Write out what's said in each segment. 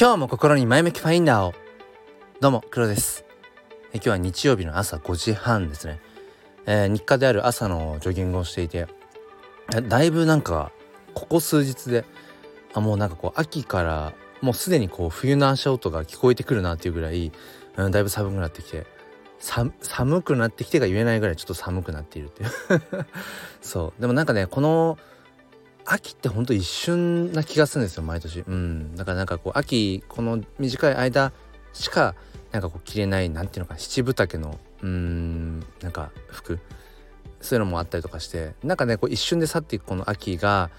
今日も心に前向きファインダーを。どうも黒です。え今日は日曜日の朝5時半ですね、えー、日課である朝のジョギングをしていてだいぶなんかここ数日であもうなんかこう秋からもうすでにこう冬の足音が聞こえてくるなっていうぐらい、うん、だいぶ寒くなってきて寒くなってきてが言えないぐらいちょっと寒くなっているっていう。そう。でもなんかねこの秋ってほんと一瞬な気がするんですよ毎年。うん。だからなんかこう秋この短い間しかなんかこう着れないなんていうのか七分丈のうんなんか服。そういうのもあったりとかして。なんかねこう一瞬で去っていくこの秋が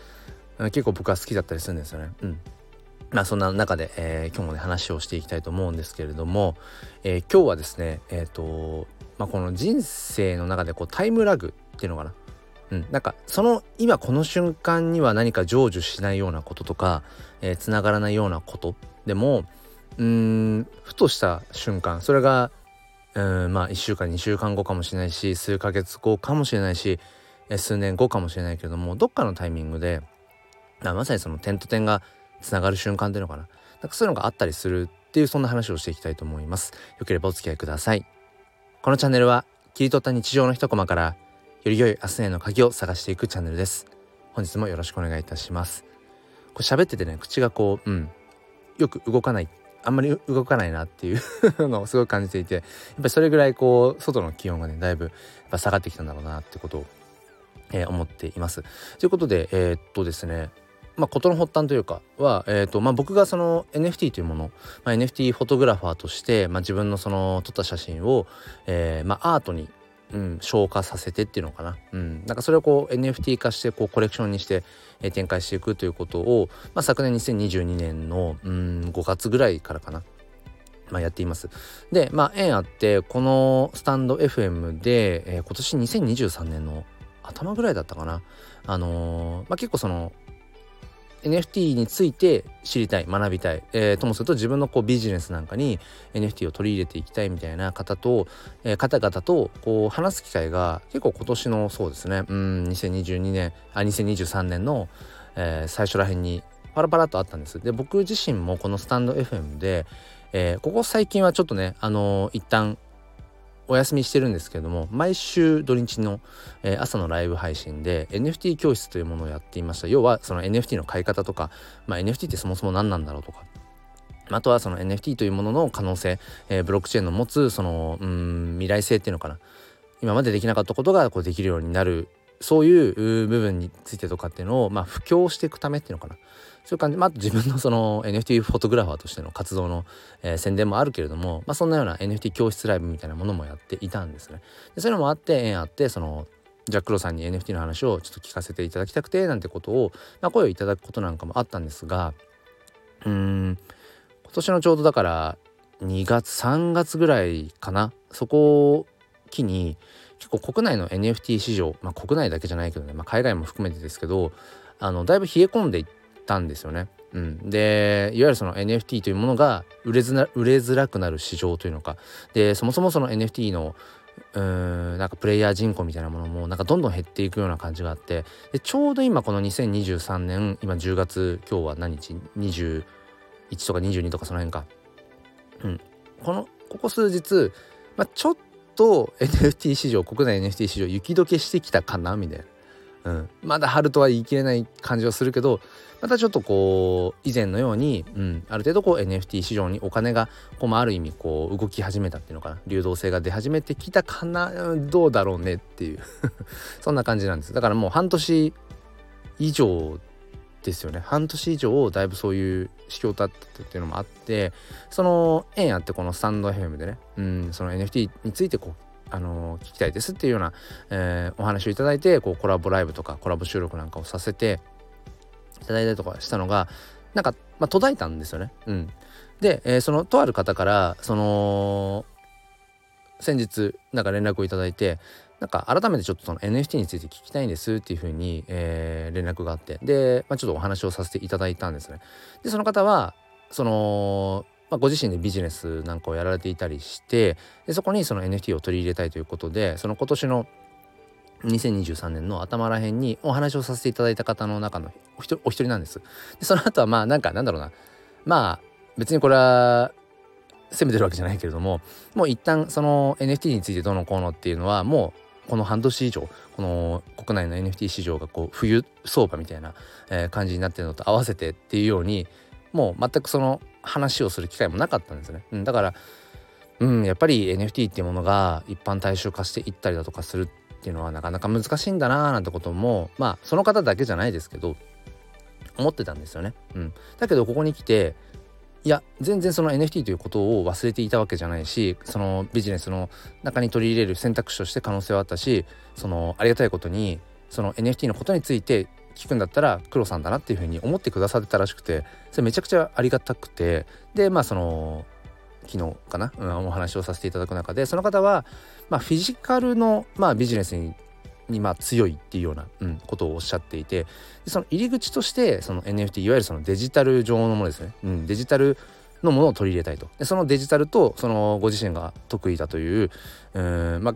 結構僕は好きだったりするんですよね。うん。まあそんな中で、えー、今日もね話をしていきたいと思うんですけれども、えー、今日はですねえっ、ー、とまあこの人生の中でこうタイムラグっていうのかな。うん、なんかその今この瞬間には何か成就しないようなこととかえー、つながらないようなことでもうんふとした瞬間それがうんまあ1週間2週間後かもしれないし数ヶ月後かもしれないし、え、数年後かもしれないけれどもどっかのタイミングでまさにその点と点がつながる瞬間っていうのかななんかそういうのがあったりするっていうそんな話をしていきたいと思います。よければお付き合いください。このチャンネルは切り取った日常の一コマからより良い明日への鍵を探していくチャンネルです。本日もよろしくお願いいたします。これ喋っててね、口がこう、うん、よく動かない、あんまり動かないなっていう のをすごい感じていて、やっぱりそれぐらいこう、外の気温がね、だいぶやっぱ下がってきたんだろうなってことを、えー、思っています。ということで、えー、っとですね、まあ、事の発端というかは、えーとまあ、僕がその NFT というもの、まあ、NFT フォトグラファーとして、まあ、自分のその撮った写真を、えーまあ、アートにうん、消化させてっていうのかな、うん、なんかそれをこう NFT 化してこうコレクションにして、えー、展開していくということを、まあ、昨年2022年の、うん、5月ぐらいからかな、まあ、やっています。でまあ縁あってこのスタンド FM で、えー、今年2023年の頭ぐらいだったかな。あのー、まあ、結構その NFT について知りたい学びたい、えー、ともすると自分のこうビジネスなんかに NFT を取り入れていきたいみたいな方と、えー、方々とこう話す機会が結構今年のそうですねうん2022年あ2023年の、えー、最初らへんにパラパラとあったんです。で僕自身もこのスタンド FM で、えー、ここ最近はちょっとねあのー、一旦お休みしてるんですけども毎週土日の、え、朝のライブ配信で NFT 教室というものをやっていました。要はその NFT の買い方とか、まあ、NFT ってそもそも何なんだろうとかあとはその NFT というものの可能性、えー、ブロックチェーンの持つそのうん未来性っていうのかな。今までできなかったことがこうできるようになるそういう部分についてとかっていうのを、まあ、布教していくためっていうのかな。そういう感じ、まあ、自分のその NFT フォトグラファーとしての活動の、えー、宣伝もあるけれども、まあ、そんなような NFT 教室ライブみたいなものもやっていたんですね。でそういうのもあって縁あってそのジャックロさんに NFT の話をちょっと聞かせていただきたくてなんてことを、まあ、声をいただくことなんかもあったんですがうん今年のちょうどだから2月3月ぐらいかな。そこを機に結構国内の NFT 市場、まあ、国内だけじゃないけどね、まあ、海外も含めてですけどあのだいぶ冷え込んでいったんですよね。うん、でいわゆるその NFT というものが売れずな売れづらくなる市場というのか。でそもそもその NFT のうんなんかプレイヤー人口みたいなものもなんかどんどん減っていくような感じがあってでちょうど今この2023年今10月今日は何日？21とか22とかその辺か、うん、このここ数日、まあ、ちょっと NFT 市場国内 NFT 市場雪解けしてきたかなみたいな、うん、まだ春とは言い切れない感じはするけどまたちょっとこう以前のように、うん、ある程度こう NFT 市場にお金がこう、あ、る意味こう動き始めたっていうのかな。流動性が出始めてきたかなどうだろうねっていう。そんな感じなんです。だからもう半年以上ですよね半年以上だいぶそういう指標立ってっていうのもあってその縁あってこのスタンド FM でね、うん、その NFT についてこうあの、聞きたいですっていうような、えー、お話をいただいてこうコラボライブとかコラボ収録なんかをさせていただいたりとかしたのがなんか、まあ、途絶えたんですよね。うん、で、えー、そのとある方からその先日なんか連絡をいただいてなんか改めてちょっとその NFT について聞きたいんですっていうふうに、えー、連絡があってで、まあ、ちょっとお話をさせていただいたんですね。でその方はその、まあ、ご自身でビジネスなんかをやられていたりしてでそこにその NFT を取り入れたいということでその今年の2023年の頭らへんにお話をさせていただいた方の中のお一人なんです。でその後はまあなんかなんだろうなまあ別にこれは責めてるわけじゃないけれどももう一旦その NFT についてどうのこうのっていうのはもうこの半年以上この国内の NFT 市場がこう冬相場みたいな、え感じになってるのと合わせてっていうようにもう全くその話をする機会もなかったんですね。うん、だからうんやっぱり NFT っていうものが一般大衆化していったりだとかするっていうのはなかなか難しいんだなーなんてこともまあその方だけじゃないですけど思ってたんですよね。うん、だけどここに来ていや全然その NFT ということを忘れていたわけじゃないしそのビジネスの中に取り入れる選択肢として可能性はあったしそのありがたいことにその NFT のことについて聞くんだったら黒さんだなっていうふうに思ってくださってたらしくてそれめちゃくちゃありがたくてでまあその昨日かな、うん、お話をさせていただく中でその方は、まあ、フィジカルの、まあ、ビジネスににまあ強いっていうような、うん、ことをおっしゃっていてその入り口としてその NFT いわゆるそのデジタル上のものですね、うん、デジタルのものを取り入れたいとでそのデジタルとそのご自身が得意だといううんまあ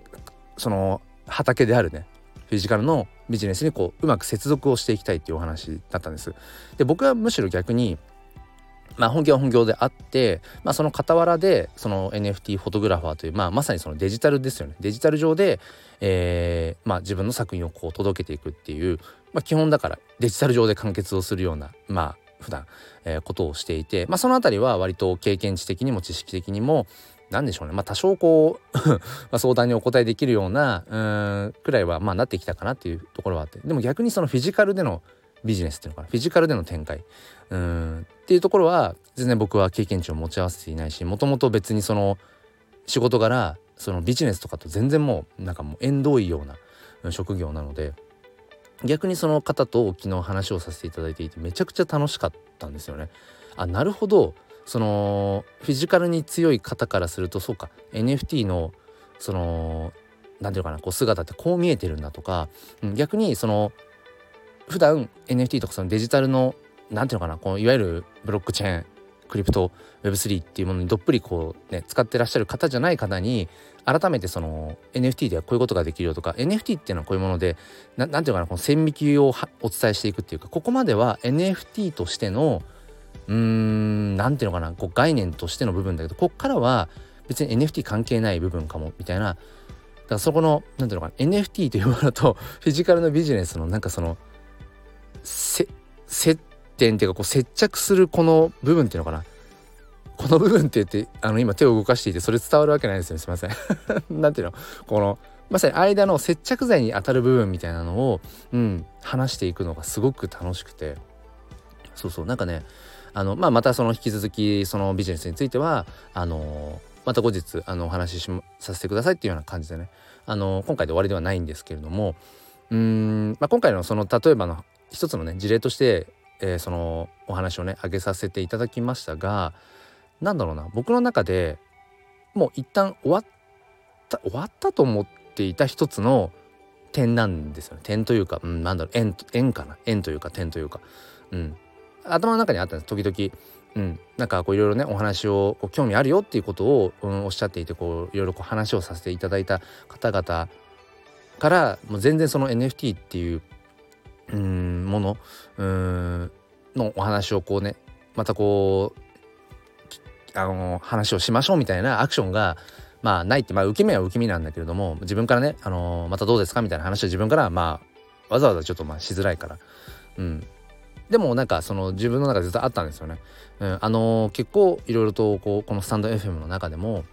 その畑であるねフィジカルのビジネスにこううまく接続をしていきたいっていうお話だったんです。で僕はむしろ逆にまあ、本業は本業であって、まあ、その傍らでその NFT フォトグラファーという、まあ、まさにそのデジタルですよね。デジタル上で、えーまあ、自分の作品をこう届けていくっていう、まあ、基本だからデジタル上で完結をするようなまあ普段、えー、ことをしていて、まあ、その辺りは割と経験値的にも知識的にも何でしょうね。まあ多少こう ま相談にお答えできるようなうんくらいはまあなってきたかなっていうところはあって。でも逆にそのフィジカルでのビジネスっていうのかな？フィジカルでの展開。うん。っていうところは全然僕は経験値を持ち合わせていないしもともと別にその仕事柄そのビジネスとかと全然もうなんかもう縁遠いような職業なので逆にその方と昨日話をさせていただいていてめちゃくちゃ楽しかったんですよね。あなるほど。そのフィジカルに強い方からするとそうか NFT のその何て言うかなこう姿ってこう見えてるんだとか、うん、逆にその普段 NFT とかそのデジタルの何ていうのかなこのいわゆるブロックチェーンクリプト Web3 っていうものにどっぷりこうね使ってらっしゃる方じゃない方に改めてその NFT ではこういうことができるよとか NFT っていうのはこういうもので何ていうかなこの線引きをお伝えしていくっていうかここまでは NFT としてのうーん何ていうのかなこう概念としての部分だけどこっからは別に NFT 関係ない部分かもみたいな。だからそこの何ていうのかな NFT というものとフィジカルのビジネスのなんかその接点っていうかこう接着するこの部分っていうのかな？この部分って言ってあの今手を動かしていてそれ伝わるわけないですよね。すいません。なんていうの？このまさに間の接着剤に当たる部分みたいなのを、うん、話していくのがすごく楽しくて。そうそう。なんかねあの、まあ、またその引き続きそのビジネスについてはあのまた後日あのお話ししさせてくださいっていうような感じでね。あの今回で終わりではないんですけれどもうん、まあ、今回のその例えばの一つのね事例として、えー、そのお話をね挙げさせていただきましたが何だろうな僕の中でもう一旦終わった終わったと思っていた一つの点なんですよね。点というか、うん、なんだろう円円かな。円というか点というか、うん、頭の中にあったんです。時々。うん、なんかこういろいろねお話をこう興味あるよっていうことを、うん、おっしゃっていてこういろいろこう話をさせていただいた方々からもう全然その NFT っていううんもの？うんのお話をこうねまたこうあの話をしましょうみたいなアクションがまあないってまあ受け身は受け身なんだけれども自分からねあのまたどうですかみたいな話を自分からまあわざわざちょっとまあしづらいから。うん。でもなんかその自分の中でずっとあったんですよね。うん、あの結構いろいろとこうこのスタンド FM の中でも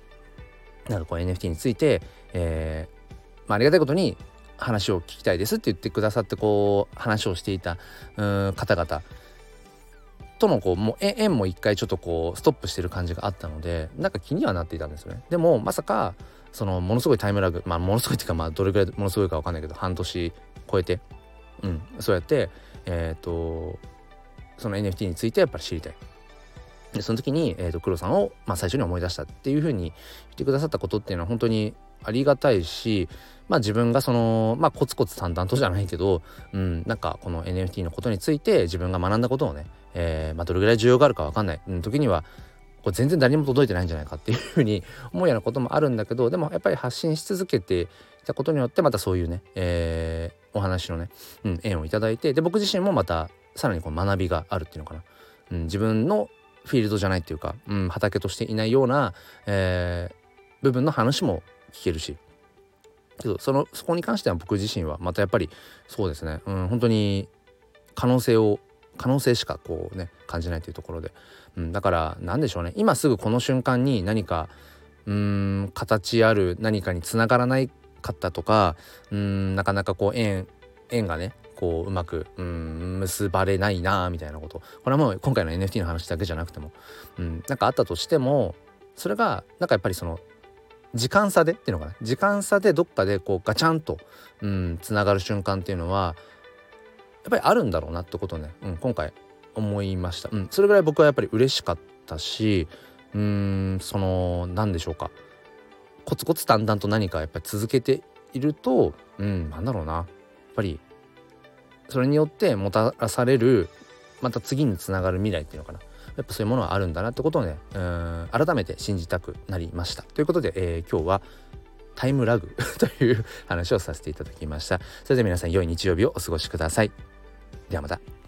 なんかこう NFT について、えーまあ、ありがたいことに話を聞きたいですって言ってくださってこう話をしていた方々。とのこうもう縁も一回ちょっとこうストップしてる感じがあったのでなんか気にはなっていたんですよね。でもまさかそのものすごいタイムラグまあものすごいっていうかまあどれぐらいものすごいか分かんないけど半年超えてうんそうやってえっ、ー、とその NFT についてやっぱり知りたい。でその時に、えーと、黒さんを、まあ、最初に思い出したっていうふうに言ってくださったことっていうのは本当にありがたいしまあ自分がそのまあコツコツ淡々とじゃないけど、うん、なんかこの NFT のことについて自分が学んだことをね、えー、まあどれぐらい需要があるか分かんない、うん、時にはこれ全然誰にも届いてないんじゃないかっていうふうに思うようなこともあるんだけどでもやっぱり発信し続けていたことによってまたそういうね、えー、お話のね、うん、縁をいただいてで僕自身もまたさらにこう学びがあるっていうのかな、うん、自分のフィールドじゃないっていうか、うん、畑としていないような、えー、部分の話も聞けるし。けどそのそこに関しては僕自身はまたやっぱりそうですね、うん、本当に可能性を可能性しかこうね感じないというところで、うん、だから何でしょうね。今すぐこの瞬間に何かうん形ある何かにつながらないかったとかうんなかなかこう縁縁がねこううまくうん結ばれないなみたいなこと。これはもう今回の NFT の話だけじゃなくても、うん、なんかあったとしてもそれがなんかやっぱりその時間差でっていうのかな？時間差でどっかでこうガチャンとうんつながる瞬間っていうのはやっぱりあるんだろうなってことをね、うん、今回思いました、うん、それぐらい僕はやっぱり嬉しかったしうーんその何でしょうか。コツコツ淡々と何かやっぱり続けているとうんなんだろうな。やっぱりそれによってもたらされるまた次につながる未来っていうのかな。やっぱそういうものはあるんだなってことをねうん改めて信じたくなりました。ということで、えー、今日はタイムラグ という話をさせていただきました。それでは皆さん良い日曜日をお過ごしください。ではまた。